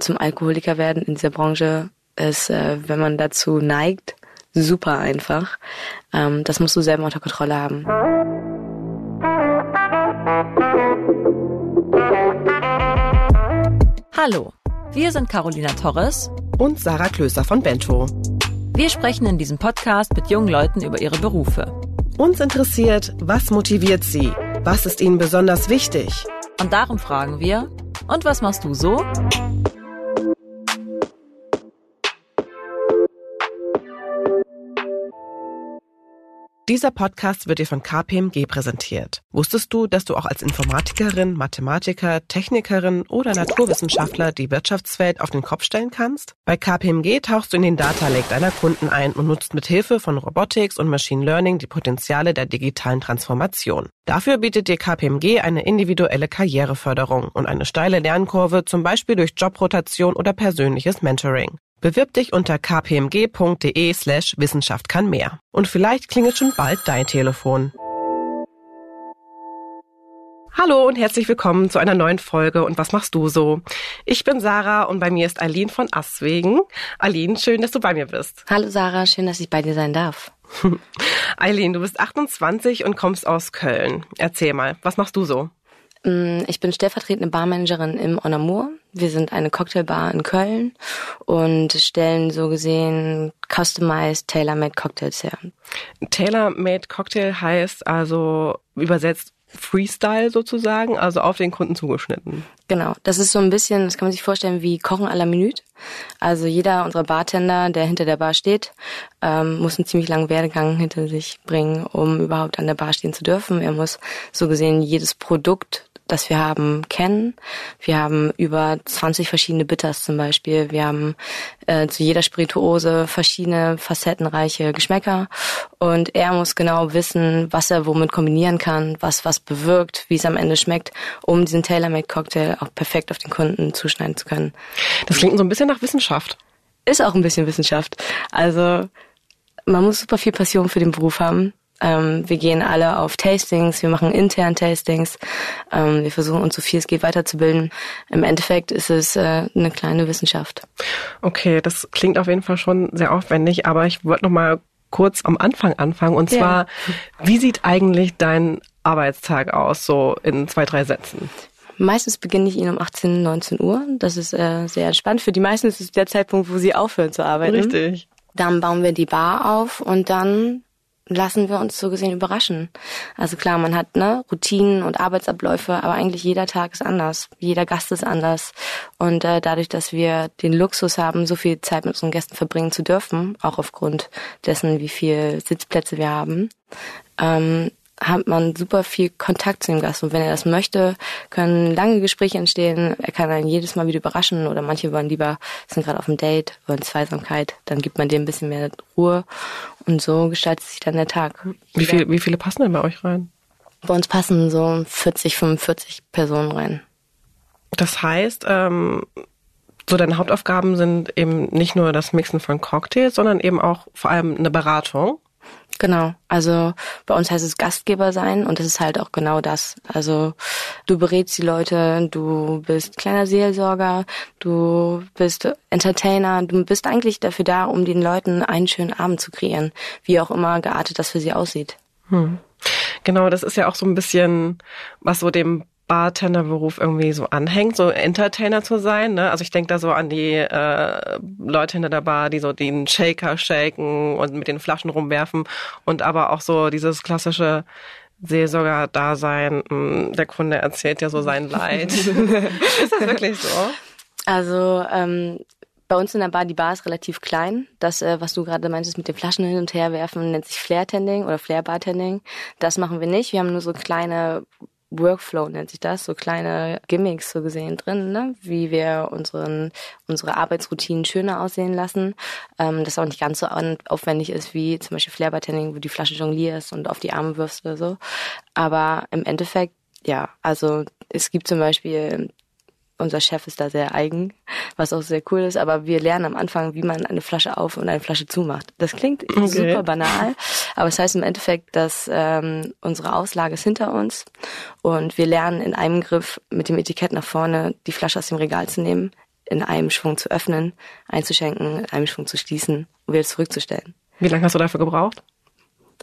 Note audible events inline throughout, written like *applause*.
zum Alkoholiker werden in dieser Branche ist, äh, wenn man dazu neigt, super einfach. Ähm, das musst du selber unter Kontrolle haben. Hallo, wir sind Carolina Torres und Sarah Klöser von Bento. Wir sprechen in diesem Podcast mit jungen Leuten über ihre Berufe. Uns interessiert, was motiviert sie? Was ist ihnen besonders wichtig? Und darum fragen wir, und was machst du so? Dieser Podcast wird dir von KPMG präsentiert. Wusstest du, dass du auch als Informatikerin, Mathematiker, Technikerin oder Naturwissenschaftler die Wirtschaftswelt auf den Kopf stellen kannst? Bei KPMG tauchst du in den Data Lake deiner Kunden ein und nutzt mit Hilfe von Robotics und Machine Learning die Potenziale der digitalen Transformation. Dafür bietet dir KPMG eine individuelle Karriereförderung und eine steile Lernkurve, zum Beispiel durch Jobrotation oder persönliches Mentoring. Bewirb dich unter kpmg.de slash Wissenschaft kann mehr. Und vielleicht klingelt schon bald dein Telefon. Hallo und herzlich willkommen zu einer neuen Folge und was machst du so? Ich bin Sarah und bei mir ist Aline von Aswegen. Aline, schön, dass du bei mir bist. Hallo Sarah, schön, dass ich bei dir sein darf. *laughs* Eileen, du bist 28 und kommst aus Köln. Erzähl mal, was machst du so? Mm, ich bin stellvertretende Barmanagerin im En Amour. Wir sind eine Cocktailbar in Köln und stellen so gesehen customized tailor-made Cocktails her. Tailor-made Cocktail heißt also übersetzt Freestyle sozusagen, also auf den Kunden zugeschnitten. Genau, das ist so ein bisschen, das kann man sich vorstellen wie Kochen à la Minute. Also jeder unserer Bartender, der hinter der Bar steht, ähm, muss einen ziemlich langen Werdegang hinter sich bringen, um überhaupt an der Bar stehen zu dürfen. Er muss so gesehen jedes Produkt das wir haben, kennen. Wir haben über 20 verschiedene Bitters zum Beispiel. Wir haben äh, zu jeder Spirituose verschiedene facettenreiche Geschmäcker. Und er muss genau wissen, was er womit kombinieren kann, was was bewirkt, wie es am Ende schmeckt, um diesen Tailor-Made-Cocktail auch perfekt auf den Kunden zuschneiden zu können. Das klingt so ein bisschen nach Wissenschaft. Ist auch ein bisschen Wissenschaft. Also man muss super viel Passion für den Beruf haben. Ähm, wir gehen alle auf Tastings, wir machen intern Tastings, ähm, wir versuchen uns so viel es geht weiterzubilden. Im Endeffekt ist es äh, eine kleine Wissenschaft. Okay, das klingt auf jeden Fall schon sehr aufwendig, aber ich wollte noch mal kurz am Anfang anfangen und zwar, ja. wie sieht eigentlich dein Arbeitstag aus, so in zwei, drei Sätzen? Meistens beginne ich ihn um 18, 19 Uhr. Das ist äh, sehr entspannt. Für die meisten ist es der Zeitpunkt, wo sie aufhören zu arbeiten. Richtig. Dann bauen wir die Bar auf und dann lassen wir uns so gesehen überraschen. Also klar, man hat ne, Routinen und Arbeitsabläufe, aber eigentlich jeder Tag ist anders. Jeder Gast ist anders. Und äh, dadurch, dass wir den Luxus haben, so viel Zeit mit unseren Gästen verbringen zu dürfen, auch aufgrund dessen, wie viel Sitzplätze wir haben, ähm, hat man super viel Kontakt zu dem Gast. Und wenn er das möchte, können lange Gespräche entstehen. Er kann einen jedes Mal wieder überraschen oder manche wollen lieber, sind gerade auf dem Date, wollen Zweisamkeit. Dann gibt man dem ein bisschen mehr Ruhe. Und so gestaltet sich dann der Tag. Wie, viel, wie viele passen denn bei euch rein? Bei uns passen so 40, 45 Personen rein. Das heißt, ähm, so deine Hauptaufgaben sind eben nicht nur das Mixen von Cocktails, sondern eben auch vor allem eine Beratung. Genau. Also bei uns heißt es Gastgeber sein und das ist halt auch genau das. Also du berätst die Leute, du bist kleiner Seelsorger, du bist Entertainer, du bist eigentlich dafür da, um den Leuten einen schönen Abend zu kreieren, wie auch immer geartet das für sie aussieht. Hm. Genau, das ist ja auch so ein bisschen, was so dem Bartenderberuf irgendwie so anhängt, so Entertainer zu sein. Ne? Also ich denke da so an die äh, Leute hinter der Bar, die so den Shaker shaken und mit den Flaschen rumwerfen und aber auch so dieses klassische Seelsorger-Dasein. Hm, der Kunde erzählt ja so sein Leid. *laughs* ist das wirklich so? Also ähm, bei uns in der Bar, die Bar ist relativ klein. Das, äh, was du gerade meintest mit den Flaschen hin und her werfen, nennt sich Flair-Tending oder Flair-Bartending. Das machen wir nicht. Wir haben nur so kleine Workflow nennt sich das, so kleine Gimmicks so gesehen drin, ne? wie wir unseren, unsere Arbeitsroutinen schöner aussehen lassen. Ähm, das auch nicht ganz so aufwendig ist wie zum Beispiel Flairbartending, wo die Flasche jonglierst und auf die Arme wirfst oder so. Aber im Endeffekt, ja, also es gibt zum Beispiel unser Chef ist da sehr eigen, was auch sehr cool ist, aber wir lernen am Anfang, wie man eine Flasche auf und eine Flasche zumacht. Das klingt okay. super banal, aber es das heißt im Endeffekt, dass ähm, unsere Auslage ist hinter uns und wir lernen in einem Griff mit dem Etikett nach vorne die Flasche aus dem Regal zu nehmen, in einem Schwung zu öffnen, einzuschenken, in einem Schwung zu schließen und wieder zurückzustellen. Wie lange hast du dafür gebraucht?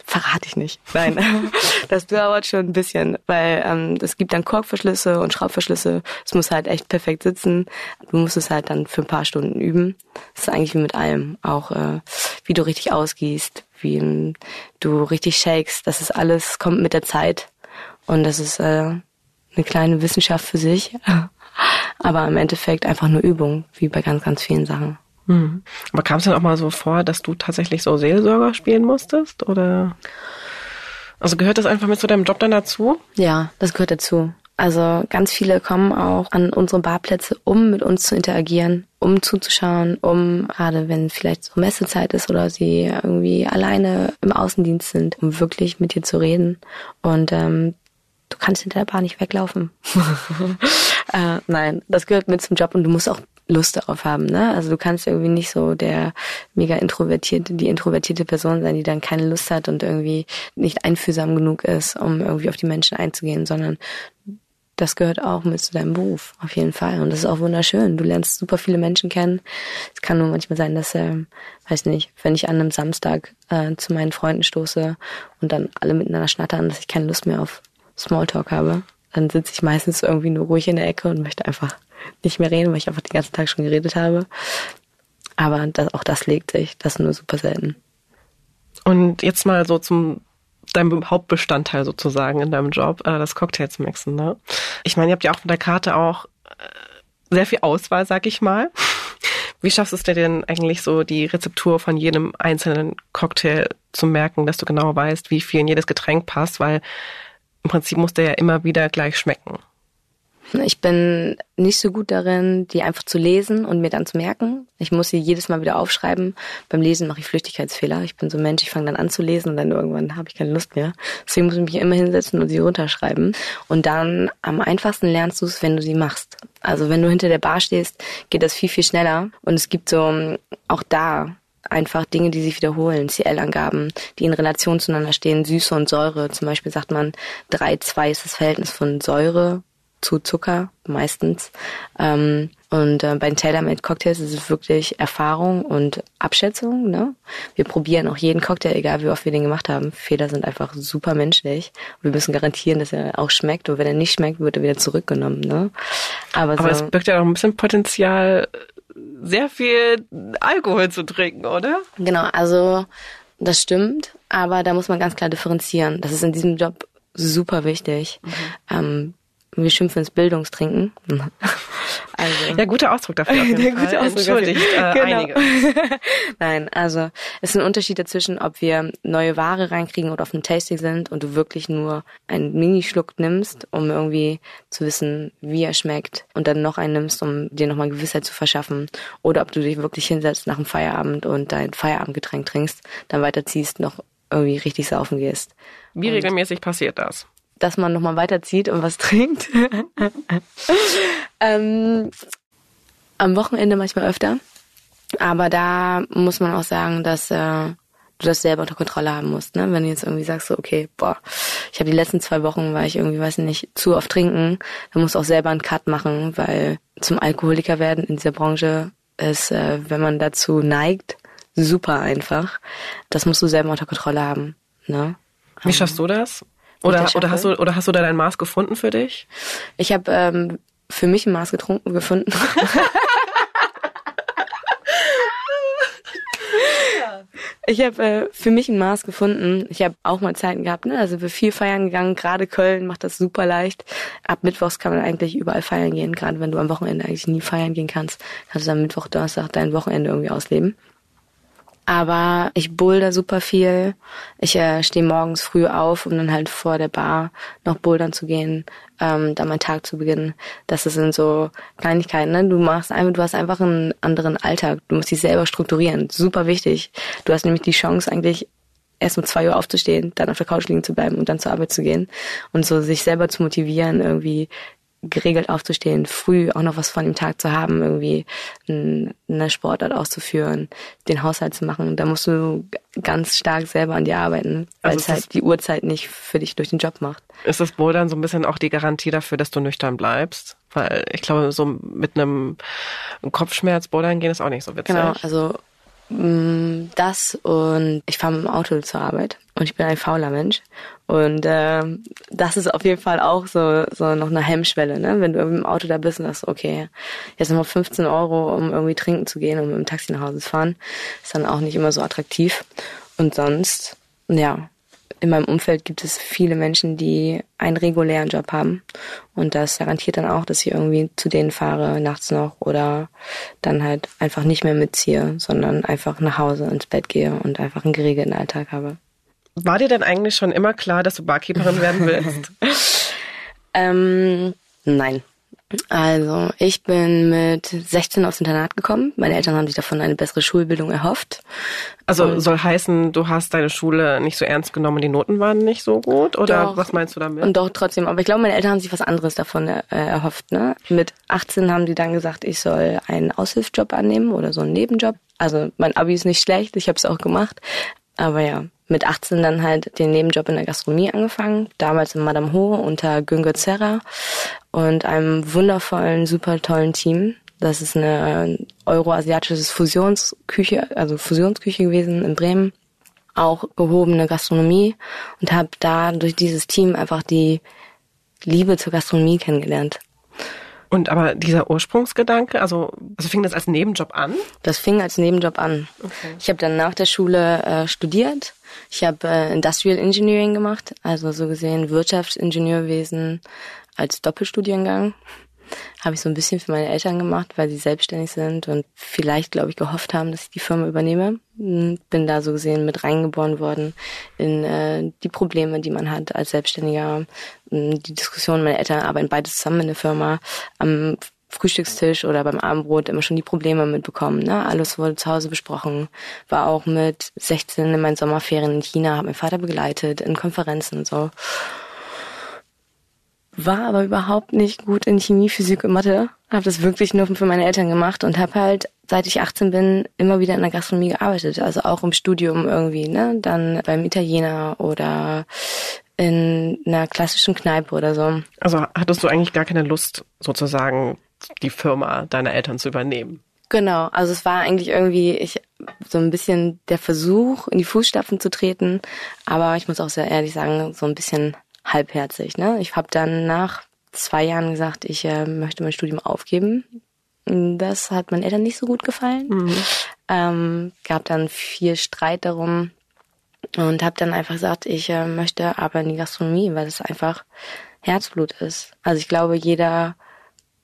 Verrate ich nicht. Nein, *laughs* das dauert schon ein bisschen, weil ähm, es gibt dann Korkverschlüsse und Schraubverschlüsse. Es muss halt echt perfekt sitzen. Du musst es halt dann für ein paar Stunden üben. Das ist eigentlich wie mit allem. Auch äh, wie du richtig ausgießt, wie ähm, du richtig shakes. Das ist alles, kommt mit der Zeit. Und das ist äh, eine kleine Wissenschaft für sich. *laughs* Aber im Endeffekt einfach nur Übung, wie bei ganz, ganz vielen Sachen. Mhm. Aber kam es dann auch mal so vor, dass du tatsächlich so Seelsorger spielen musstest? Oder also gehört das einfach mit zu deinem Job dann dazu? Ja, das gehört dazu. Also ganz viele kommen auch an unsere Barplätze, um mit uns zu interagieren, um zuzuschauen, um gerade wenn vielleicht so Messezeit ist oder sie irgendwie alleine im Außendienst sind, um wirklich mit dir zu reden. Und ähm, du kannst hinter der Bar nicht weglaufen. *laughs* äh, nein, das gehört mit zum Job und du musst auch Lust darauf haben, ne? Also du kannst irgendwie nicht so der mega introvertierte, die introvertierte Person sein, die dann keine Lust hat und irgendwie nicht einfühlsam genug ist, um irgendwie auf die Menschen einzugehen, sondern das gehört auch mit zu deinem Beruf, auf jeden Fall. Und das ist auch wunderschön. Du lernst super viele Menschen kennen. Es kann nur manchmal sein, dass, äh, weiß nicht, wenn ich an einem Samstag äh, zu meinen Freunden stoße und dann alle miteinander schnattern, dass ich keine Lust mehr auf Smalltalk habe, dann sitze ich meistens irgendwie nur ruhig in der Ecke und möchte einfach nicht mehr reden, weil ich einfach den ganzen Tag schon geredet habe. Aber das, auch das legt sich, das nur super selten. Und jetzt mal so zum deinem Hauptbestandteil sozusagen in deinem Job, äh, das Cocktails mixen. Ne? Ich meine, ihr habt ja auch von der Karte auch äh, sehr viel Auswahl, sag ich mal. Wie schaffst du es dir denn eigentlich so, die Rezeptur von jedem einzelnen Cocktail zu merken, dass du genau weißt, wie viel in jedes Getränk passt, weil im Prinzip muss der ja immer wieder gleich schmecken. Ich bin nicht so gut darin, die einfach zu lesen und mir dann zu merken. Ich muss sie jedes Mal wieder aufschreiben. Beim Lesen mache ich Flüchtigkeitsfehler. Ich bin so ein Mensch, ich fange dann an zu lesen und dann irgendwann habe ich keine Lust mehr. Deswegen muss ich mich immer hinsetzen und sie runterschreiben. Und dann am einfachsten lernst du es, wenn du sie machst. Also wenn du hinter der Bar stehst, geht das viel, viel schneller. Und es gibt so auch da einfach Dinge, die sich wiederholen, CL-Angaben, die in Relation zueinander stehen, Süße und Säure. Zum Beispiel sagt man, 3-2 ist das Verhältnis von Säure zu Zucker meistens. Ähm, und äh, bei den Tailor-Made Cocktails ist es wirklich Erfahrung und Abschätzung. Ne? Wir probieren auch jeden Cocktail, egal wie oft wir den gemacht haben. Fehler sind einfach super menschlich. Wir müssen garantieren, dass er auch schmeckt. Und wenn er nicht schmeckt, wird er wieder zurückgenommen. Ne? Aber, Aber so, es birgt ja auch ein bisschen Potenzial, sehr viel Alkohol zu trinken, oder? Genau, also das stimmt. Aber da muss man ganz klar differenzieren. Das ist in diesem Job super wichtig. Mhm. Ähm, wir schimpfen ins Bildungstrinken. *laughs* Also. Ja, guter Ausdruck dafür. Auf Der *laughs* gute Ausdruck Entschuldigt äh, genau. einige. *laughs* Nein, also es ist ein Unterschied dazwischen, ob wir neue Ware reinkriegen oder auf einem Tasting sind und du wirklich nur einen Minischluck nimmst, um irgendwie zu wissen, wie er schmeckt und dann noch einen nimmst, um dir nochmal Gewissheit zu verschaffen. Oder ob du dich wirklich hinsetzt nach dem Feierabend und dein Feierabendgetränk trinkst, dann weiterziehst, noch irgendwie richtig saufen gehst. Wie und regelmäßig passiert das? Dass man nochmal weiterzieht und was *laughs* trinkt. ähm, am Wochenende manchmal öfter. Aber da muss man auch sagen, dass äh, du das selber unter Kontrolle haben musst. Ne? Wenn du jetzt irgendwie sagst, so, okay, boah, ich habe die letzten zwei Wochen, war ich irgendwie, weiß nicht, zu oft trinken, dann musst du auch selber einen Cut machen, weil zum Alkoholiker werden in dieser Branche ist, äh, wenn man dazu neigt, super einfach. Das musst du selber unter Kontrolle haben. Ne? Wie schaffst du das? Oder, oder, hast du, oder hast du da dein Maß gefunden für dich? Ich habe ähm, für mich ein Maß getrunken gefunden. *laughs* Ich habe äh, für mich ein Maß gefunden. Ich habe auch mal Zeiten gehabt, ne? Also wir viel feiern gegangen. Gerade Köln macht das super leicht. Ab Mittwochs kann man eigentlich überall feiern gehen. Gerade wenn du am Wochenende eigentlich nie feiern gehen kannst, kannst du am Mittwoch, Donnerstag dein Wochenende irgendwie ausleben. Aber ich boulder super viel. Ich äh, stehe morgens früh auf, um dann halt vor der Bar noch bouldern zu gehen, ähm, da meinen Tag zu beginnen. Das sind so Kleinigkeiten. Ne? Du machst einfach, du hast einfach einen anderen Alltag. Du musst dich selber strukturieren. Super wichtig. Du hast nämlich die Chance eigentlich erst um zwei Uhr aufzustehen, dann auf der Couch liegen zu bleiben und dann zur Arbeit zu gehen und so sich selber zu motivieren, irgendwie geregelt aufzustehen, früh auch noch was von dem Tag zu haben, irgendwie eine Sportart auszuführen, den Haushalt zu machen. Da musst du ganz stark selber an dir arbeiten, weil also es halt die Uhrzeit nicht für dich durch den Job macht. Ist das wohl dann so ein bisschen auch die Garantie dafür, dass du nüchtern bleibst? Weil ich glaube, so mit einem Kopfschmerz bouldern gehen ist auch nicht so witzig. Genau, also mh, das und ich fahre mit dem Auto zur Arbeit und ich bin ein fauler Mensch. Und äh, das ist auf jeden Fall auch so, so noch eine Hemmschwelle, ne? Wenn du im Auto da bist und sagst, okay, jetzt nochmal 15 Euro, um irgendwie trinken zu gehen, um mit dem Taxi nach Hause zu fahren, ist dann auch nicht immer so attraktiv. Und sonst, ja, in meinem Umfeld gibt es viele Menschen, die einen regulären Job haben. Und das garantiert dann auch, dass ich irgendwie zu denen fahre nachts noch oder dann halt einfach nicht mehr mitziehe, sondern einfach nach Hause ins Bett gehe und einfach einen geregelten Alltag habe. War dir denn eigentlich schon immer klar, dass du Barkeeperin werden willst? *laughs* ähm, nein. Also, ich bin mit 16 aufs Internat gekommen. Meine Eltern haben sich davon eine bessere Schulbildung erhofft. Also und soll heißen, du hast deine Schule nicht so ernst genommen, die Noten waren nicht so gut? Oder doch, was meinst du damit? Und doch, trotzdem. Aber ich glaube, meine Eltern haben sich was anderes davon äh, erhofft. Ne? Mit 18 haben die dann gesagt, ich soll einen Aushilfsjob annehmen oder so einen Nebenjob. Also mein Abi ist nicht schlecht, ich habe es auch gemacht. Aber ja, mit 18 dann halt den Nebenjob in der Gastronomie angefangen. Damals in Madame Ho unter Güngör Zerra und einem wundervollen, super tollen Team. Das ist eine euroasiatische Fusionsküche, also Fusionsküche gewesen in Bremen. Auch gehobene Gastronomie und habe da durch dieses Team einfach die Liebe zur Gastronomie kennengelernt. Und aber dieser Ursprungsgedanke, also, also fing das als Nebenjob an? Das fing als Nebenjob an. Okay. Ich habe dann nach der Schule äh, studiert. Ich habe äh, Industrial Engineering gemacht, also so gesehen Wirtschaftsingenieurwesen als Doppelstudiengang habe ich so ein bisschen für meine Eltern gemacht, weil sie selbstständig sind und vielleicht, glaube ich, gehofft haben, dass ich die Firma übernehme. Hm, bin da so gesehen mit reingeboren worden in äh, die Probleme, die man hat als Selbstständiger. Hm, die Diskussion, meine Eltern arbeiten beide zusammen in der Firma. Am Frühstückstisch oder beim Abendbrot immer schon die Probleme mitbekommen. Ne? Alles wurde zu Hause besprochen. War auch mit 16 in meinen Sommerferien in China, habe meinen Vater begleitet in Konferenzen und so war aber überhaupt nicht gut in Chemie, Physik und Mathe. Habe das wirklich nur für meine Eltern gemacht und habe halt, seit ich 18 bin, immer wieder in der Gastronomie gearbeitet. Also auch im Studium irgendwie, ne? Dann beim Italiener oder in einer klassischen Kneipe oder so. Also hattest du eigentlich gar keine Lust, sozusagen die Firma deiner Eltern zu übernehmen? Genau, also es war eigentlich irgendwie ich so ein bisschen der Versuch, in die Fußstapfen zu treten, aber ich muss auch sehr ehrlich sagen, so ein bisschen halbherzig. Ne? Ich habe dann nach zwei Jahren gesagt, ich äh, möchte mein Studium aufgeben. Das hat meinen Eltern nicht so gut gefallen. Mhm. Ähm, gab dann viel Streit darum und habe dann einfach gesagt, ich äh, möchte aber in die Gastronomie, weil das einfach Herzblut ist. Also ich glaube, jeder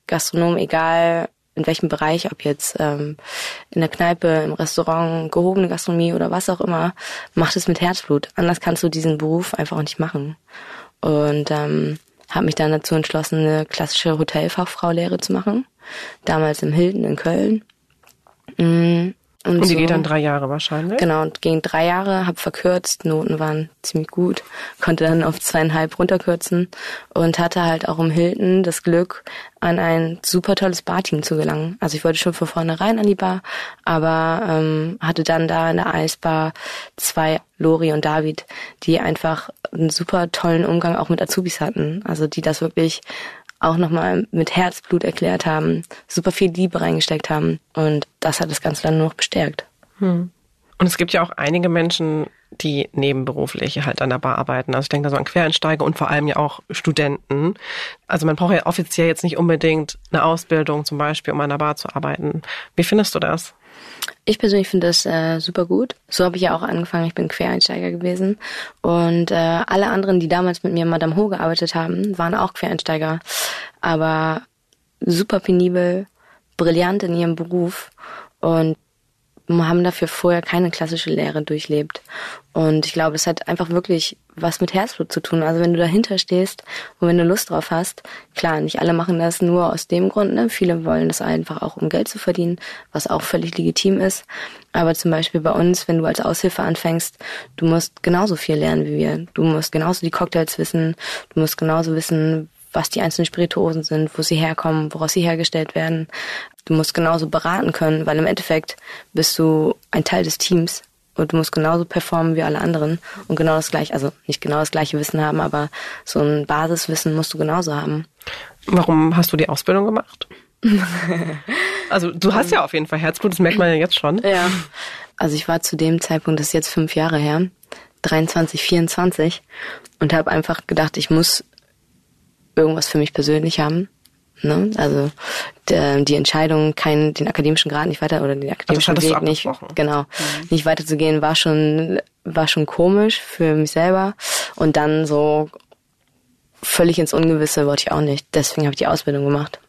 Gastronom, egal in welchem Bereich, ob jetzt ähm, in der Kneipe, im Restaurant, gehobene Gastronomie oder was auch immer, macht es mit Herzblut. Anders kannst du diesen Beruf einfach nicht machen und ähm, habe mich dann dazu entschlossen, eine klassische Hotelfachfrau-Lehre zu machen. Damals im Hilton in Köln. Und, und die so. geht dann drei Jahre wahrscheinlich? Genau, und ging drei Jahre, habe verkürzt, Noten waren ziemlich gut, konnte dann auf zweieinhalb runterkürzen und hatte halt auch im Hilton das Glück, an ein super tolles Barteam zu gelangen. Also ich wollte schon von vornherein an die Bar, aber ähm, hatte dann da in der Eisbar zwei, Lori und David, die einfach einen super tollen Umgang auch mit Azubis hatten. Also die das wirklich auch nochmal mit Herzblut erklärt haben, super viel Liebe reingesteckt haben. Und das hat das Ganze dann nur noch bestärkt. Hm. Und es gibt ja auch einige Menschen, die nebenberuflich halt an der Bar arbeiten. Also ich denke da so an Quereinsteiger und vor allem ja auch Studenten. Also man braucht ja offiziell jetzt nicht unbedingt eine Ausbildung zum Beispiel, um an der Bar zu arbeiten. Wie findest du das? Ich persönlich finde das äh, super gut. So habe ich ja auch angefangen. Ich bin Quereinsteiger gewesen. Und äh, alle anderen, die damals mit mir Madame Ho gearbeitet haben, waren auch Quereinsteiger. Aber super penibel, brillant in ihrem Beruf. Und haben dafür vorher keine klassische Lehre durchlebt. Und ich glaube, es hat einfach wirklich was mit Herzblut zu tun. Also wenn du dahinter stehst und wenn du Lust drauf hast, klar, nicht alle machen das nur aus dem Grund, ne? Viele wollen das einfach auch, um Geld zu verdienen, was auch völlig legitim ist. Aber zum Beispiel bei uns, wenn du als Aushilfe anfängst, du musst genauso viel lernen wie wir. Du musst genauso die Cocktails wissen, du musst genauso wissen, was die einzelnen Spirituosen sind, wo sie herkommen, woraus sie hergestellt werden. Du musst genauso beraten können, weil im Endeffekt bist du ein Teil des Teams und du musst genauso performen wie alle anderen und genau das gleiche, also nicht genau das gleiche Wissen haben, aber so ein Basiswissen musst du genauso haben. Warum hast du die Ausbildung gemacht? *laughs* also du hast ja auf jeden Fall Herzblut, das merkt man ja jetzt schon. Ja. Also ich war zu dem Zeitpunkt, das ist jetzt fünf Jahre her, 23, 24 und habe einfach gedacht, ich muss irgendwas für mich persönlich haben. Ne? Also der, die Entscheidung, keinen den akademischen Grad nicht weiter oder den akademischen Also Weg nicht genau nicht weiterzugehen, war schon war schon komisch für mich selber und dann so völlig ins Ungewisse wollte ich auch nicht. Deswegen habe ich die Ausbildung gemacht.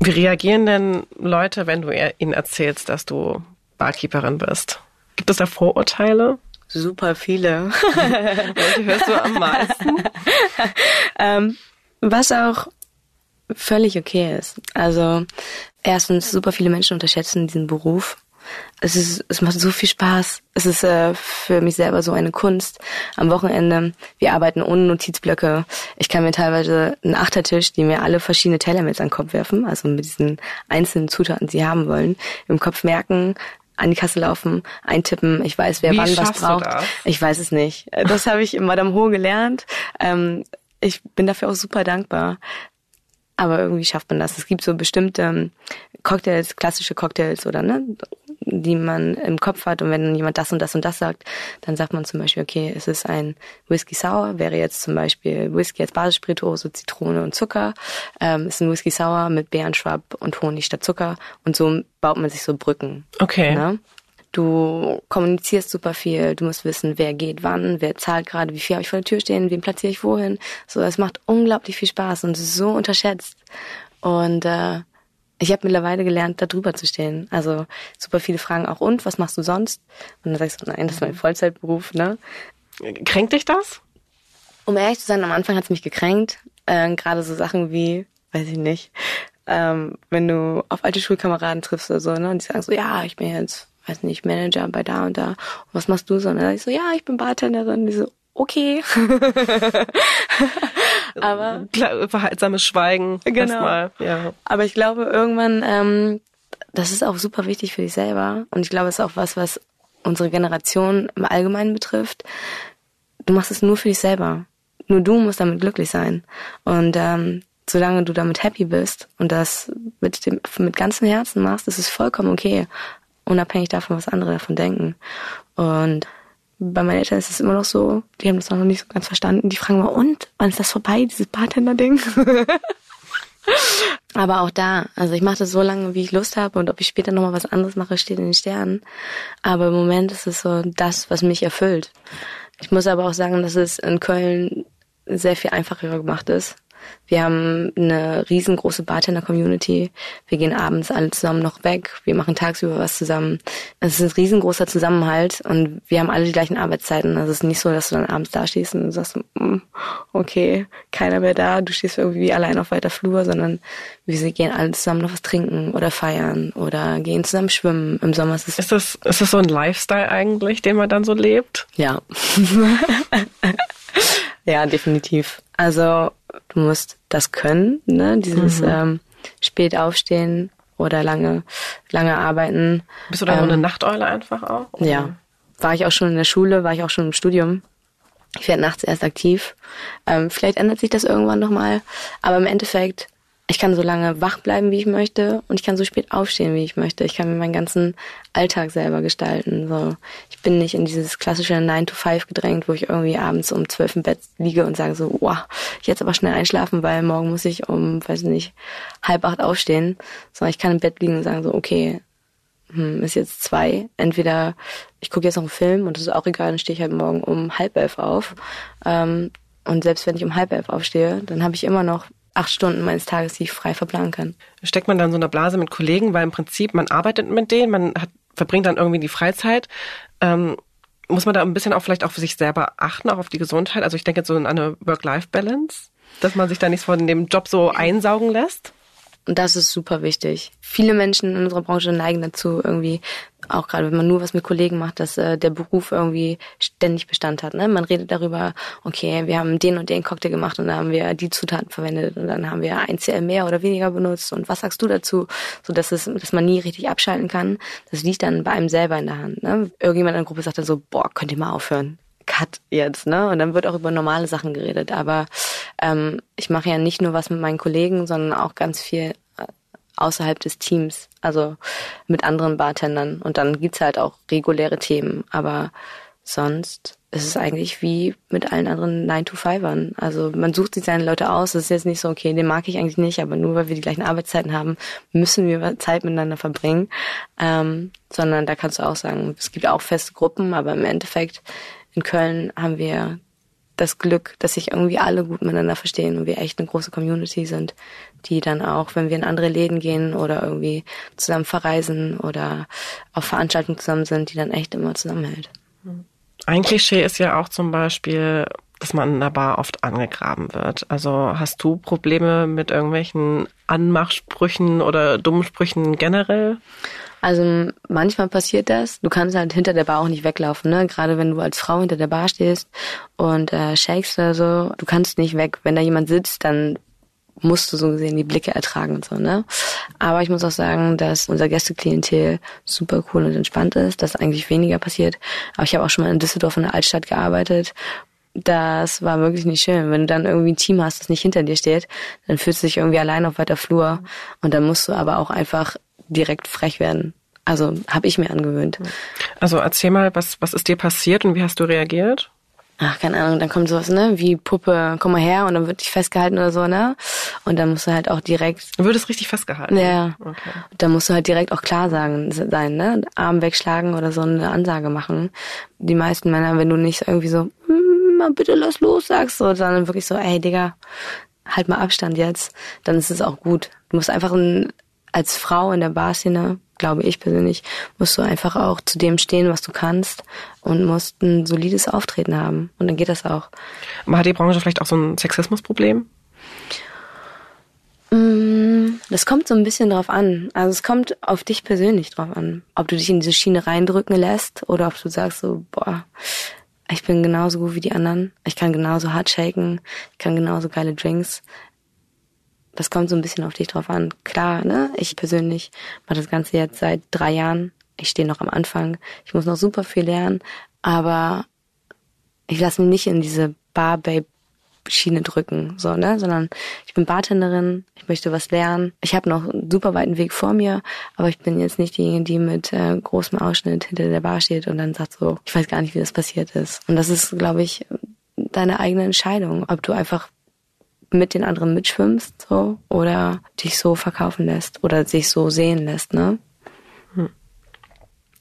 Wie reagieren denn Leute, wenn du ihnen erzählst, dass du Barkeeperin bist? Gibt es da Vorurteile? Super viele. *laughs* *laughs* Welche hörst du am meisten? ähm, was auch völlig okay ist. Also erstens, super viele Menschen unterschätzen diesen Beruf. Es ist, es macht so viel Spaß. Es ist äh, für mich selber so eine Kunst. Am Wochenende, wir arbeiten ohne Notizblöcke. Ich kann mir teilweise einen Achtertisch, die mir alle verschiedene Teller mit an den Kopf werfen, also mit diesen einzelnen Zutaten, die sie haben wollen, im Kopf merken, an die Kasse laufen, eintippen. Ich weiß, wer Wie wann was braucht. Ich weiß es nicht. Das habe ich in Madame Ho gelernt. Ähm, ich bin dafür auch super dankbar. Aber irgendwie schafft man das. Es gibt so bestimmte ähm, Cocktails, klassische Cocktails oder ne, die man im Kopf hat. Und wenn jemand das und das und das sagt, dann sagt man zum Beispiel, okay, es ist ein Whisky Sour, wäre jetzt zum Beispiel Whisky als Basisspirituose, Zitrone und Zucker. Ähm, ist ein Whisky Sour mit Beerenschwab und Honig statt Zucker. Und so baut man sich so Brücken. Okay. Ne? Du kommunizierst super viel, du musst wissen, wer geht wann, wer zahlt gerade, wie viel habe ich vor der Tür stehen, wen platziere ich wohin. So, es macht unglaublich viel Spaß und es ist so unterschätzt. Und äh, ich habe mittlerweile gelernt, da drüber zu stehen. Also super viele fragen auch, und was machst du sonst? Und dann sagst du, nein, das ist mein Vollzeitberuf, ne? Kränkt dich das? Um ehrlich zu sein, am Anfang hat's mich gekränkt. Äh, Gerade so Sachen wie, weiß ich nicht, ähm, wenn du auf alte Schulkameraden triffst oder so, ne? Und die sagen so, ja, ich bin jetzt, weiß nicht, Manager bei da und da. Und was machst du so? Und dann sag ich so, ja, ich bin Bartenderin. Die so, okay. *laughs* aber, *laughs* Verhaltsames Schweigen. Genau. Erstmal. Ja. aber ich glaube, irgendwann, ähm, das ist auch super wichtig für dich selber. Und ich glaube, es ist auch was, was unsere Generation im Allgemeinen betrifft. Du machst es nur für dich selber. Nur du musst damit glücklich sein. Und ähm, solange du damit happy bist und das mit dem mit ganzem Herzen machst, ist es vollkommen okay, unabhängig davon, was andere davon denken. Und bei meinen Eltern ist es immer noch so, die haben das noch nicht so ganz verstanden. Die fragen mal, und wann ist das vorbei, dieses Bartender-Ding? *laughs* Aber auch da, also ich mache das so lange, wie ich Lust habe und ob ich später nochmal was anderes mache, steht in den Sternen. Aber im Moment ist es so das, was mich erfüllt. Ich muss aber auch sagen, dass es in Köln sehr viel einfacher gemacht ist. Wir haben eine riesengroße Bartender-Community. Wir gehen abends alle zusammen noch weg. Wir machen tagsüber was zusammen. Es ist ein riesengroßer Zusammenhalt und wir haben alle die gleichen Arbeitszeiten. Also es ist nicht so, dass du dann abends da stehst und sagst, "Mm, okay, keiner mehr da, du stehst irgendwie allein auf weiter Flur, sondern wir gehen alle zusammen noch was trinken oder feiern oder gehen zusammen schwimmen. Im Sommer ist es Ist das, ist das so ein Lifestyle eigentlich, den man dann so lebt? ja. *laughs* ja, definitiv. Also du musst das können, ne? Dieses ähm, spät aufstehen oder lange, lange arbeiten. Bist du da Ähm, eine Nachteule einfach auch? Oder? Ja. War ich auch schon in der Schule, war ich auch schon im Studium. Ich werde nachts erst aktiv. Ähm, vielleicht ändert sich das irgendwann nochmal. Aber im Endeffekt, ich kann so lange wach bleiben, wie ich möchte. Und ich kann so spät aufstehen, wie ich möchte. Ich kann mir meinen ganzen Alltag selber gestalten. So, ich bin nicht in dieses klassische 9 to 5 gedrängt, wo ich irgendwie abends um 12 im Bett liege und sage so, wow, jetzt aber schnell einschlafen, weil morgen muss ich um, weiß nicht, halb acht aufstehen. Sondern ich kann im Bett liegen und sagen so, okay, hm, ist jetzt zwei. Entweder ich gucke jetzt noch einen Film und das ist auch egal, dann stehe ich halt morgen um halb elf auf. Ähm, und selbst wenn ich um halb elf aufstehe, dann habe ich immer noch acht Stunden meines Tages, die ich frei verplanen kann. Steckt man dann in so einer Blase mit Kollegen, weil im Prinzip man arbeitet mit denen, man hat, verbringt dann irgendwie die Freizeit. Ähm, muss man da ein bisschen auch vielleicht auch für sich selber achten, auch auf die Gesundheit? Also ich denke jetzt so an eine Work-Life-Balance, dass man sich da nicht von dem Job so einsaugen lässt. Und das ist super wichtig. Viele Menschen in unserer Branche neigen dazu, irgendwie, auch gerade wenn man nur was mit Kollegen macht, dass äh, der Beruf irgendwie ständig Bestand hat. Ne? Man redet darüber, okay, wir haben den und den Cocktail gemacht und dann haben wir die Zutaten verwendet und dann haben wir ein CL mehr oder weniger benutzt und was sagst du dazu? So dass es, dass man nie richtig abschalten kann. Das liegt dann bei einem selber in der Hand. Ne? Irgendjemand in der Gruppe sagt dann so, boah, könnt ihr mal aufhören? Cut jetzt, ne? Und dann wird auch über normale Sachen geredet. Aber ähm, ich mache ja nicht nur was mit meinen Kollegen, sondern auch ganz viel äh, außerhalb des Teams, also mit anderen Bartendern. Und dann gibt's halt auch reguläre Themen. Aber sonst ist es eigentlich wie mit allen anderen 9-to-5ern. Also man sucht sich seine Leute aus. Es ist jetzt nicht so, okay, den mag ich eigentlich nicht, aber nur weil wir die gleichen Arbeitszeiten haben, müssen wir Zeit miteinander verbringen. Ähm, sondern da kannst du auch sagen, es gibt auch feste Gruppen, aber im Endeffekt in Köln haben wir das Glück, dass sich irgendwie alle gut miteinander verstehen und wir echt eine große Community sind, die dann auch, wenn wir in andere Läden gehen oder irgendwie zusammen verreisen oder auf Veranstaltungen zusammen sind, die dann echt immer zusammenhält. Ein Klischee ist ja auch zum Beispiel, dass man in der Bar oft angegraben wird. Also hast du Probleme mit irgendwelchen Anmachsprüchen oder dummen Sprüchen generell? Also manchmal passiert das. Du kannst halt hinter der Bar auch nicht weglaufen, ne? Gerade wenn du als Frau hinter der Bar stehst und äh, shakes oder so, du kannst nicht weg. Wenn da jemand sitzt, dann musst du so gesehen die Blicke ertragen und so, ne? Aber ich muss auch sagen, dass unser Gästeklientel super cool und entspannt ist, dass eigentlich weniger passiert. Aber ich habe auch schon mal in Düsseldorf in der Altstadt gearbeitet. Das war wirklich nicht schön. Wenn du dann irgendwie ein Team hast, das nicht hinter dir steht, dann fühlst du dich irgendwie allein auf weiter Flur. Und dann musst du aber auch einfach direkt frech werden. Also habe ich mir angewöhnt. Also erzähl mal, was, was ist dir passiert und wie hast du reagiert? Ach, keine Ahnung, dann kommt sowas, ne, wie Puppe, komm mal her und dann wird dich festgehalten oder so, ne? Und dann musst du halt auch direkt. Du würdest richtig festgehalten? Ja. Okay. Dann musst du halt direkt auch klar sagen, sein, ne? Arm wegschlagen oder so eine Ansage machen. Die meisten Männer, wenn du nicht irgendwie so, hm, bitte lass los, sagst so, sondern wirklich so, ey, Digga, halt mal Abstand jetzt, dann ist es auch gut. Du musst einfach ein als Frau in der Barszene, glaube ich persönlich, musst du einfach auch zu dem stehen, was du kannst und musst ein solides Auftreten haben. Und dann geht das auch. Aber hat die Branche vielleicht auch so ein Sexismusproblem? Mm, das kommt so ein bisschen drauf an. Also es kommt auf dich persönlich drauf an. Ob du dich in diese Schiene reindrücken lässt oder ob du sagst so, boah, ich bin genauso gut wie die anderen. Ich kann genauso hart shaken. Ich kann genauso geile Drinks das kommt so ein bisschen auf dich drauf an. Klar, ne? Ich persönlich mache das Ganze jetzt seit drei Jahren. Ich stehe noch am Anfang. Ich muss noch super viel lernen, aber ich lasse mich nicht in diese Bar-Babe Schiene drücken, so, ne, sondern ich bin Bartenderin, ich möchte was lernen. Ich habe noch einen super weiten Weg vor mir, aber ich bin jetzt nicht diejenige, die mit äh, großem Ausschnitt hinter der Bar steht und dann sagt so, ich weiß gar nicht, wie das passiert ist. Und das ist, glaube ich, deine eigene Entscheidung, ob du einfach mit den anderen mitschwimmst so oder dich so verkaufen lässt oder sich so sehen lässt, ne? Hm.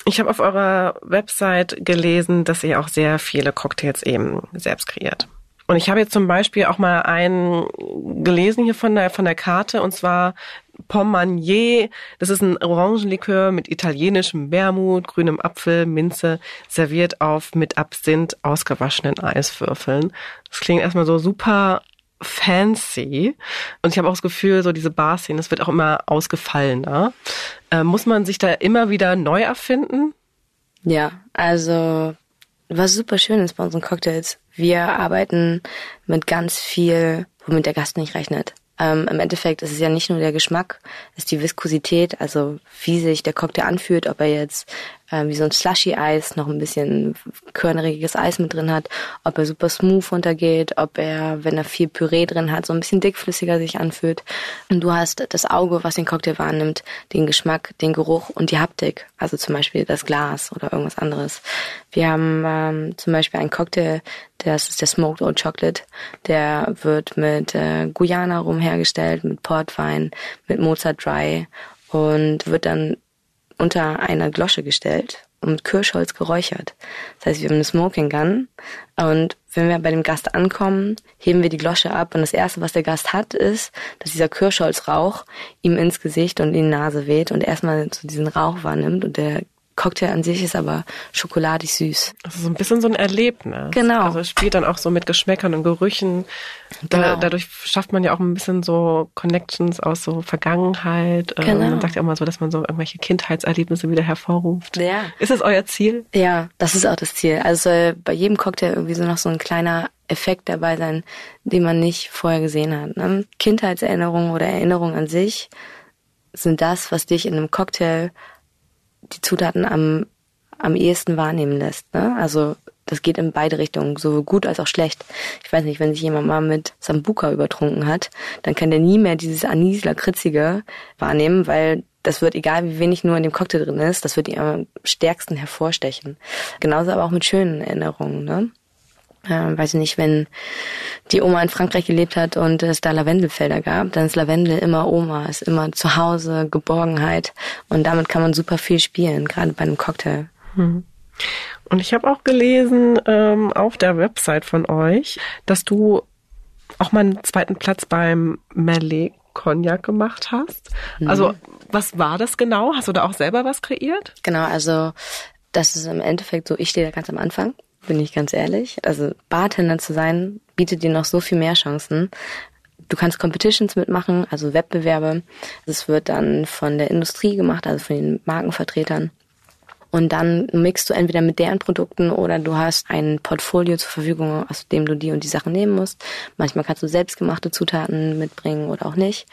Ich habe auf eurer Website gelesen, dass ihr auch sehr viele Cocktails eben selbst kreiert. Und ich habe jetzt zum Beispiel auch mal einen gelesen hier von der, von der Karte und zwar Pommanier. Das ist ein Orangenlikör mit italienischem Wermut, grünem Apfel, Minze, serviert auf mit Absinth ausgewaschenen Eiswürfeln. Das klingt erstmal so super fancy. Und ich habe auch das Gefühl, so diese Bar-Szene, das wird auch immer ausgefallener. Äh, muss man sich da immer wieder neu erfinden? Ja, also was super schön ist bei unseren Cocktails, wir arbeiten mit ganz viel, womit der Gast nicht rechnet. Ähm, Im Endeffekt ist es ja nicht nur der Geschmack, es ist die Viskosität, also wie sich der Cocktail anfühlt, ob er jetzt äh, wie so ein Slushy-Eis noch ein bisschen körneriges Eis mit drin hat, ob er super smooth runtergeht, ob er, wenn er viel Püree drin hat, so ein bisschen dickflüssiger sich anfühlt. Und du hast das Auge, was den Cocktail wahrnimmt, den Geschmack, den Geruch und die Haptik, also zum Beispiel das Glas oder irgendwas anderes. Wir haben ähm, zum Beispiel einen Cocktail, das ist der Smoked Old Chocolate, der wird mit äh, Guyana rum hergestellt, mit Portwein, mit Mozart Dry und wird dann unter einer Glosche gestellt und mit Kirschholz geräuchert. Das heißt, wir haben eine Smoking Gun und wenn wir bei dem Gast ankommen, heben wir die Glosche ab und das erste, was der Gast hat, ist, dass dieser Kirschholzrauch ihm ins Gesicht und in die Nase weht und erstmal so diesen Rauch wahrnimmt und der Cocktail an sich ist aber schokoladig süß. Also so ein bisschen so ein Erlebnis. Genau. Also es spielt dann auch so mit Geschmäckern und Gerüchen. Da, genau. Dadurch schafft man ja auch ein bisschen so Connections aus so Vergangenheit. Ähm, genau. Man sagt ja immer so, dass man so irgendwelche Kindheitserlebnisse wieder hervorruft. Ja. Ist das euer Ziel? Ja, das ist auch das Ziel. Also soll bei jedem Cocktail irgendwie so noch so ein kleiner Effekt dabei sein, den man nicht vorher gesehen hat. Ne? Kindheitserinnerungen oder Erinnerungen an sich sind das, was dich in einem Cocktail die Zutaten am, am ehesten wahrnehmen lässt. Ne? Also das geht in beide Richtungen, so gut als auch schlecht. Ich weiß nicht, wenn sich jemand mal mit Sambuka übertrunken hat, dann kann der nie mehr dieses Anis-Lakritzige wahrnehmen, weil das wird, egal wie wenig nur in dem Cocktail drin ist, das wird die am stärksten hervorstechen. Genauso aber auch mit schönen Erinnerungen, ne? Äh, weiß ich nicht, wenn die Oma in Frankreich gelebt hat und es da Lavendelfelder gab, dann ist Lavendel immer Oma, ist immer zu Hause, Geborgenheit und damit kann man super viel spielen, gerade bei einem Cocktail. Hm. Und ich habe auch gelesen ähm, auf der Website von euch, dass du auch mal einen zweiten Platz beim Mallet Cognac gemacht hast. Mhm. Also was war das genau? Hast du da auch selber was kreiert? Genau, also das ist im Endeffekt so, ich stehe da ganz am Anfang bin ich ganz ehrlich. Also Bartender zu sein, bietet dir noch so viel mehr Chancen. Du kannst Competitions mitmachen, also Wettbewerbe. Das wird dann von der Industrie gemacht, also von den Markenvertretern. Und dann mixt du entweder mit deren Produkten oder du hast ein Portfolio zur Verfügung, aus dem du die und die Sachen nehmen musst. Manchmal kannst du selbstgemachte Zutaten mitbringen oder auch nicht.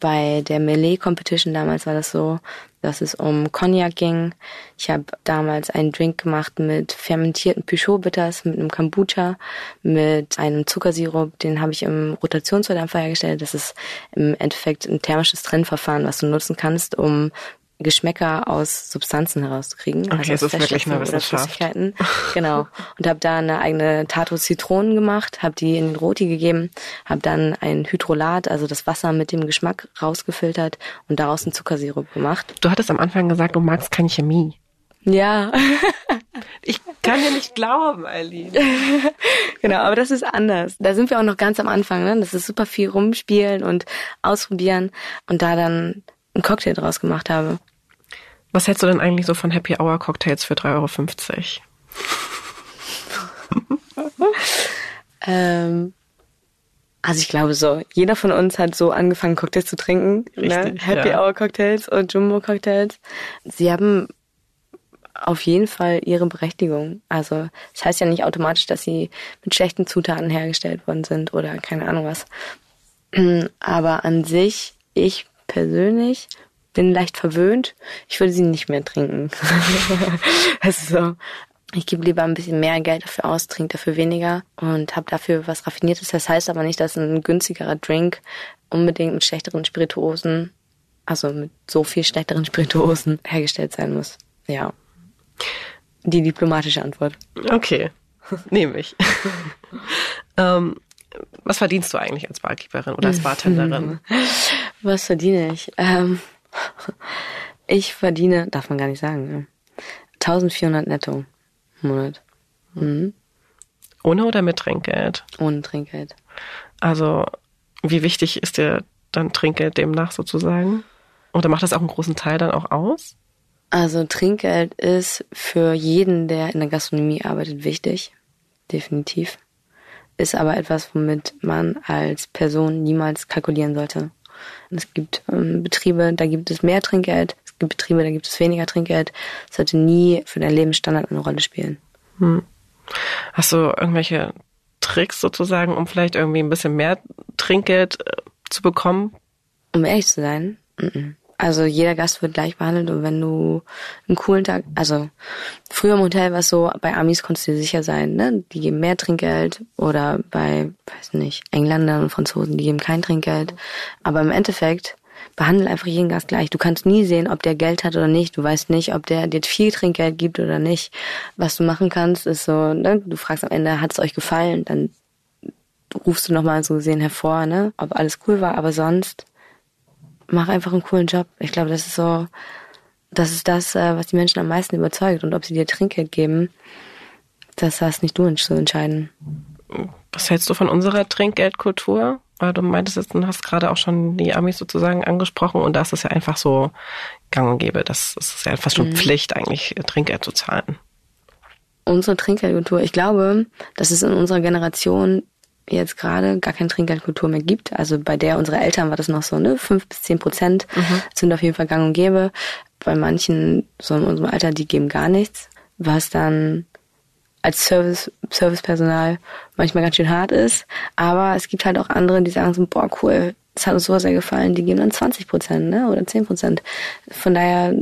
Bei der Melee Competition damals war das so, dass es um Cognac ging. Ich habe damals einen Drink gemacht mit fermentierten Peugeot-Bitters, mit einem Kombucha, mit einem Zuckersirup. Den habe ich im Rotationsverdampfer hergestellt. Das ist im Endeffekt ein thermisches Trennverfahren, was du nutzen kannst, um Geschmäcker aus Substanzen herauszukriegen. Okay, also das ist wirklich eine Wissenschaft. *laughs* Genau. Und habe da eine eigene Tato Zitronen gemacht, habe die in den Roti gegeben, habe dann ein Hydrolat, also das Wasser mit dem Geschmack rausgefiltert und daraus einen Zuckersirup gemacht. Du hattest am Anfang gesagt, du magst keine Chemie. Ja. *laughs* ich kann dir nicht glauben, Eileen. *laughs* genau, aber das ist anders. Da sind wir auch noch ganz am Anfang, ne? Das ist super viel rumspielen und ausprobieren und da dann einen Cocktail draus gemacht habe. Was hältst du denn eigentlich so von Happy Hour Cocktails für 3,50 Euro? ähm, also ich glaube so, jeder von uns hat so angefangen, Cocktails zu trinken. Ne? Richtig, ne? Happy ja. Hour Cocktails und Jumbo Cocktails. Sie haben auf jeden Fall ihre Berechtigung. Also das heißt ja nicht automatisch, dass sie mit schlechten Zutaten hergestellt worden sind oder keine Ahnung was. *clears throat* Aber an sich, ich persönlich bin leicht verwöhnt. Ich würde sie nicht mehr trinken. *laughs* also ich gebe lieber ein bisschen mehr Geld dafür aus, trinke dafür weniger und habe dafür was Raffiniertes. Das heißt aber nicht, dass ein günstigerer Drink unbedingt mit schlechteren Spirituosen, also mit so viel schlechteren Spirituosen *laughs* hergestellt sein muss. Ja. Die diplomatische Antwort. Okay, nehme ich. *laughs* ähm, was verdienst du eigentlich als Barkeeperin oder als Bartenderin? *laughs* Was verdiene ich? Ähm, *laughs* ich verdiene, darf man gar nicht sagen, ne? 1400 netto im Monat. Mhm. Ohne oder mit Trinkgeld? Ohne Trinkgeld. Also, wie wichtig ist dir dann Trinkgeld demnach sozusagen? Oder macht das auch einen großen Teil dann auch aus? Also Trinkgeld ist für jeden, der in der Gastronomie arbeitet, wichtig. Definitiv. Ist aber etwas, womit man als Person niemals kalkulieren sollte. Es gibt ähm, Betriebe, da gibt es mehr Trinkgeld. Es gibt Betriebe, da gibt es weniger Trinkgeld. Es sollte nie für deinen Lebensstandard eine Rolle spielen. Hm. Hast du irgendwelche Tricks sozusagen, um vielleicht irgendwie ein bisschen mehr Trinkgeld äh, zu bekommen? Um ehrlich zu sein, mm -mm. Also jeder Gast wird gleich behandelt und wenn du einen coolen Tag, also früher im Hotel war es so, bei Amis konntest du dir sicher sein, ne? Die geben mehr Trinkgeld oder bei, weiß nicht, Engländern und Franzosen, die geben kein Trinkgeld. Aber im Endeffekt behandle einfach jeden Gast gleich. Du kannst nie sehen, ob der Geld hat oder nicht. Du weißt nicht, ob der dir viel Trinkgeld gibt oder nicht. Was du machen kannst, ist so, ne? Du fragst am Ende, hat es euch gefallen? Dann rufst du nochmal so gesehen hervor, ne? Ob alles cool war, aber sonst mach einfach einen coolen Job. Ich glaube, das ist so, das ist das, äh, was die Menschen am meisten überzeugt. Und ob sie dir Trinkgeld geben, das hast nicht du zu entscheiden. Was hältst du von unserer Trinkgeldkultur? Weil du meintest jetzt, du hast gerade auch schon die Amis sozusagen angesprochen und da ist es ja einfach so gang und gäbe. Das ist ja fast schon mhm. Pflicht, eigentlich Trinkgeld zu zahlen. Unsere Trinkgeldkultur, ich glaube, dass es in unserer Generation jetzt gerade gar keine Trinkgeldkultur mehr gibt. Also bei der unserer Eltern war das noch so, ne, fünf bis zehn Prozent mhm. sind auf jeden Fall gang und gäbe. Bei manchen, so in unserem Alter, die geben gar nichts, was dann als Service, Servicepersonal manchmal ganz schön hart ist. Aber es gibt halt auch andere, die sagen so, boah, cool, das hat uns so sehr gefallen, die geben dann 20 Prozent, ne, oder 10 Prozent. Von daher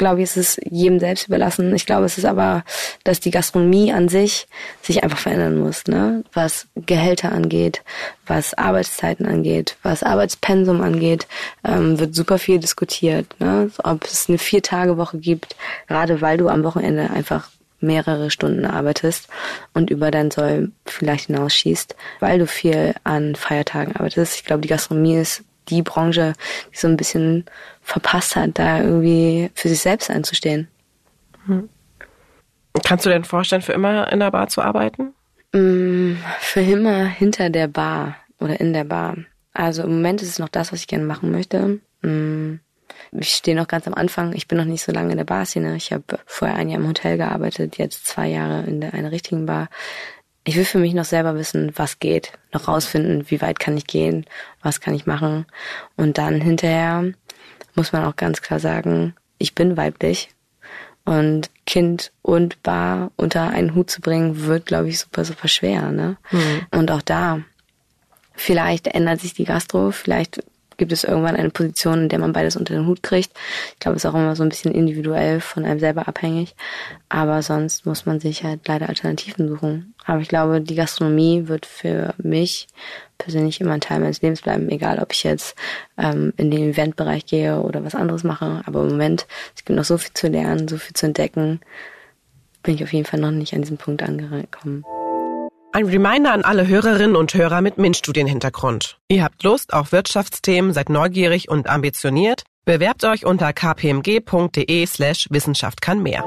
glaube ich, ist es jedem selbst überlassen. Ich glaube, es ist aber, dass die Gastronomie an sich sich einfach verändern muss, ne? Was Gehälter angeht, was Arbeitszeiten angeht, was Arbeitspensum angeht, ähm, wird super viel diskutiert, ne? Ob es eine Vier-Tage-Woche gibt, gerade weil du am Wochenende einfach mehrere Stunden arbeitest und über dein Soll vielleicht hinausschießt, weil du viel an Feiertagen arbeitest. Ich glaube, die Gastronomie ist die Branche, die so ein bisschen verpasst hat, da irgendwie für sich selbst einzustehen. Hm. Kannst du dir vorstellen, für immer in der Bar zu arbeiten? Mm, für immer hinter der Bar oder in der Bar. Also im Moment ist es noch das, was ich gerne machen möchte. Mm, ich stehe noch ganz am Anfang. Ich bin noch nicht so lange in der Barszene. Ich habe vorher ein Jahr im Hotel gearbeitet, jetzt zwei Jahre in der, einer richtigen Bar. Ich will für mich noch selber wissen, was geht, noch rausfinden, wie weit kann ich gehen, was kann ich machen. Und dann hinterher muss man auch ganz klar sagen, ich bin weiblich. Und Kind und Bar unter einen Hut zu bringen, wird, glaube ich, super, super schwer. Ne? Mhm. Und auch da, vielleicht ändert sich die Gastro, vielleicht gibt es irgendwann eine Position, in der man beides unter den Hut kriegt. Ich glaube, es ist auch immer so ein bisschen individuell von einem selber abhängig. Aber sonst muss man sich halt leider Alternativen suchen. Aber ich glaube, die Gastronomie wird für mich persönlich immer ein Teil meines Lebens bleiben, egal ob ich jetzt ähm, in den Eventbereich gehe oder was anderes mache. Aber im Moment, es gibt noch so viel zu lernen, so viel zu entdecken, bin ich auf jeden Fall noch nicht an diesem Punkt angekommen. Ein Reminder an alle Hörerinnen und Hörer mit MINT-Studienhintergrund. Ihr habt Lust auf Wirtschaftsthemen, seid neugierig und ambitioniert? Bewerbt euch unter kpmg.de slash Wissenschaft kann mehr.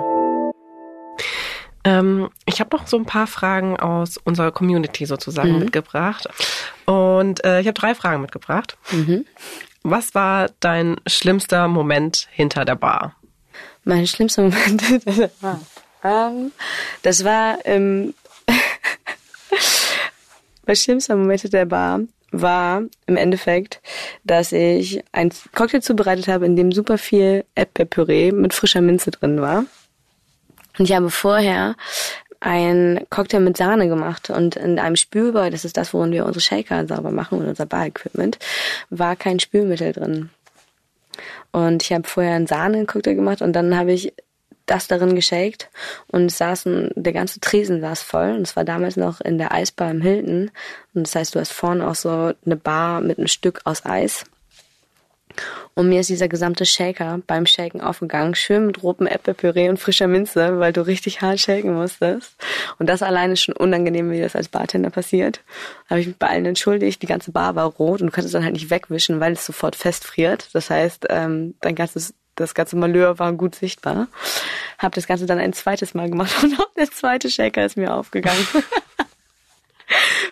Ähm, ich habe noch so ein paar Fragen aus unserer Community sozusagen mhm. mitgebracht. Und äh, ich habe drei Fragen mitgebracht. Mhm. Was war dein schlimmster Moment hinter der Bar? Mein schlimmster Moment *laughs* hinter der Bar? Ähm, das war im *laughs* mein schlimmster Moment der Bar war im Endeffekt, dass ich ein Cocktail zubereitet habe, in dem super viel Erdbeerpüree mit frischer Minze drin war. Und ich habe vorher ein Cocktail mit Sahne gemacht und in einem Spülbeutel, das ist das, worin wir unsere Shaker sauber machen und unser Bar-Equipment, war kein Spülmittel drin. Und ich habe vorher einen Sahne-Cocktail gemacht und dann habe ich das darin geshakt und saßen, der ganze Tresen saß voll und es war damals noch in der Eisbar im Hilton und das heißt, du hast vorne auch so eine Bar mit einem Stück aus Eis und mir ist dieser gesamte Shaker beim Shaken aufgegangen, schön mit rotem Äpfelpüree und frischer Minze, weil du richtig hart shaken musstest. Und das alleine ist schon unangenehm, wie das als Bartender passiert. Habe ich mich bei allen entschuldigt, die ganze Bar war rot und du konntest dann halt nicht wegwischen, weil es sofort festfriert. Das heißt, ähm, dein ganzes das ganze Malheur war gut sichtbar. Habe das Ganze dann ein zweites Mal gemacht *laughs* und auch der zweite Shaker ist mir aufgegangen. *laughs*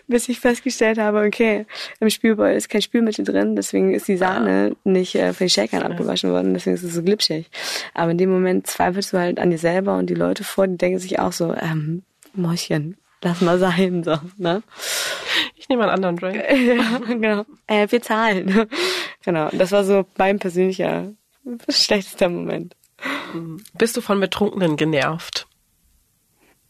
Bis ich festgestellt habe, okay, im Spülbeutel ist kein Spülmittel drin, deswegen ist die Sahne nicht äh, von den Shakern abgewaschen worden, deswegen ist es so glitschig. Aber in dem Moment zweifelst du halt an dir selber und die Leute vor, die denken sich auch so, ähm, Mäuschen, lass mal sein, so, ne? Ich nehme einen anderen Drink. *laughs* ja, genau. Äh, wir zahlen. genau. Das war so mein persönlicher *laughs* Schlechtester Moment. Bist du von Betrunkenen genervt?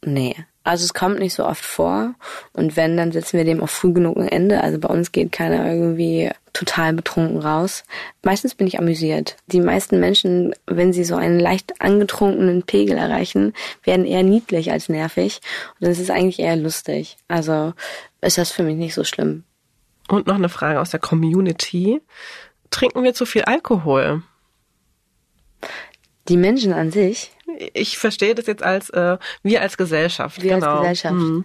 Nee. Also es kommt nicht so oft vor. Und wenn, dann setzen wir dem auch früh genug ein Ende. Also bei uns geht keiner irgendwie total betrunken raus. Meistens bin ich amüsiert. Die meisten Menschen, wenn sie so einen leicht angetrunkenen Pegel erreichen, werden eher niedlich als nervig. Und es ist eigentlich eher lustig. Also ist das für mich nicht so schlimm. Und noch eine Frage aus der Community. Trinken wir zu viel Alkohol? Die Menschen an sich? Ich verstehe das jetzt als äh, wir als Gesellschaft. Wir genau. als Gesellschaft. Mhm.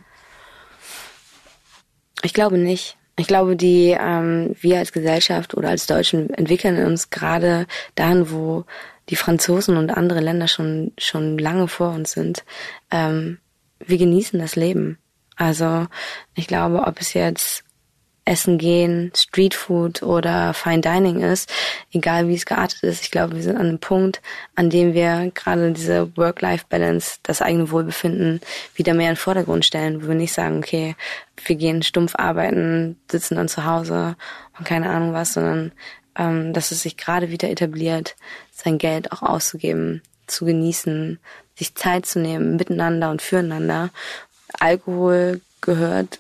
Ich glaube nicht. Ich glaube, die ähm, wir als Gesellschaft oder als Deutschen entwickeln uns gerade dahin, wo die Franzosen und andere Länder schon schon lange vor uns sind. Ähm, wir genießen das Leben. Also ich glaube, ob es jetzt Essen gehen, Streetfood oder Fine Dining ist, egal wie es geartet ist. Ich glaube, wir sind an einem Punkt, an dem wir gerade diese Work-Life-Balance, das eigene Wohlbefinden wieder mehr in den Vordergrund stellen, wo wir nicht sagen, okay, wir gehen stumpf arbeiten, sitzen dann zu Hause und keine Ahnung was, sondern ähm, dass es sich gerade wieder etabliert, sein Geld auch auszugeben, zu genießen, sich Zeit zu nehmen, miteinander und füreinander. Alkohol gehört,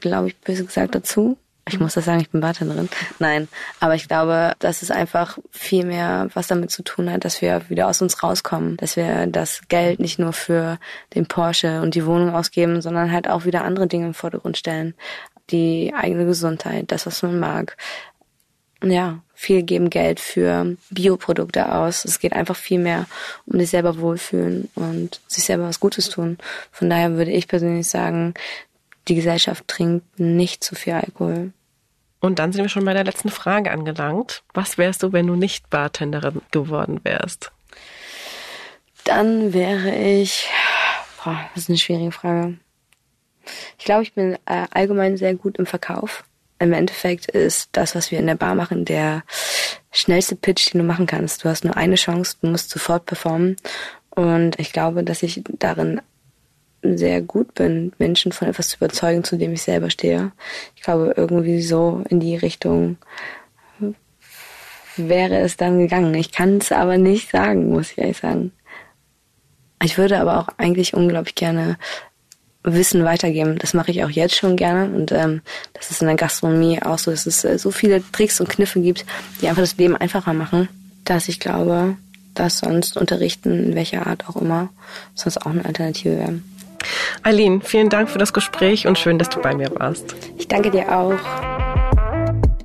glaube ich, böse gesagt dazu Ich muss das sagen, ich bin Bartenderin. Nein, aber ich glaube, dass es einfach viel mehr was damit zu tun hat, dass wir wieder aus uns rauskommen, dass wir das Geld nicht nur für den Porsche und die Wohnung ausgeben, sondern halt auch wieder andere Dinge im Vordergrund stellen. Die eigene Gesundheit, das, was man mag. Ja, viel geben Geld für Bioprodukte aus. Es geht einfach viel mehr um sich selber wohlfühlen und sich selber was Gutes tun. Von daher würde ich persönlich sagen, die Gesellschaft trinkt nicht zu viel Alkohol. Und dann sind wir schon bei der letzten Frage angelangt. Was wärst du, wenn du nicht Bartenderin geworden wärst? Dann wäre ich, boah, das ist eine schwierige Frage. Ich glaube, ich bin äh, allgemein sehr gut im Verkauf. Im Endeffekt ist das, was wir in der Bar machen, der schnellste Pitch, den du machen kannst. Du hast nur eine Chance, du musst sofort performen. Und ich glaube, dass ich darin sehr gut bin, Menschen von etwas zu überzeugen, zu dem ich selber stehe. Ich glaube, irgendwie so in die Richtung wäre es dann gegangen. Ich kann es aber nicht sagen, muss ich ehrlich sagen. Ich würde aber auch eigentlich unglaublich gerne Wissen weitergeben. Das mache ich auch jetzt schon gerne. Und ähm, das ist in der Gastronomie auch so, dass es äh, so viele Tricks und Kniffe gibt, die einfach das Leben einfacher machen, dass ich glaube, dass sonst Unterrichten, in welcher Art auch immer, sonst auch eine Alternative wäre. Eileen, vielen Dank für das Gespräch und schön, dass du bei mir warst. Ich danke dir auch.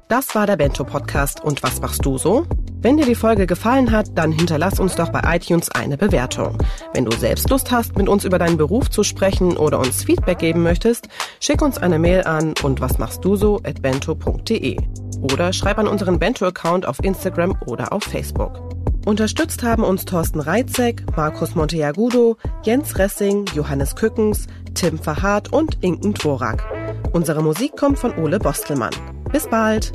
Das war der Bento Podcast. Und was machst du so? Wenn dir die Folge gefallen hat, dann hinterlass uns doch bei iTunes eine Bewertung. Wenn du selbst Lust hast, mit uns über deinen Beruf zu sprechen oder uns Feedback geben möchtest, schick uns eine Mail an und was machst du so at bento.de oder schreib an unseren Bento-Account auf Instagram oder auf Facebook. Unterstützt haben uns Thorsten Reitzek, Markus Monteagudo, Jens Ressing, Johannes Kückens, Tim Verhardt und Inken Dvorak. Unsere Musik kommt von Ole Bostelmann. Bis bald!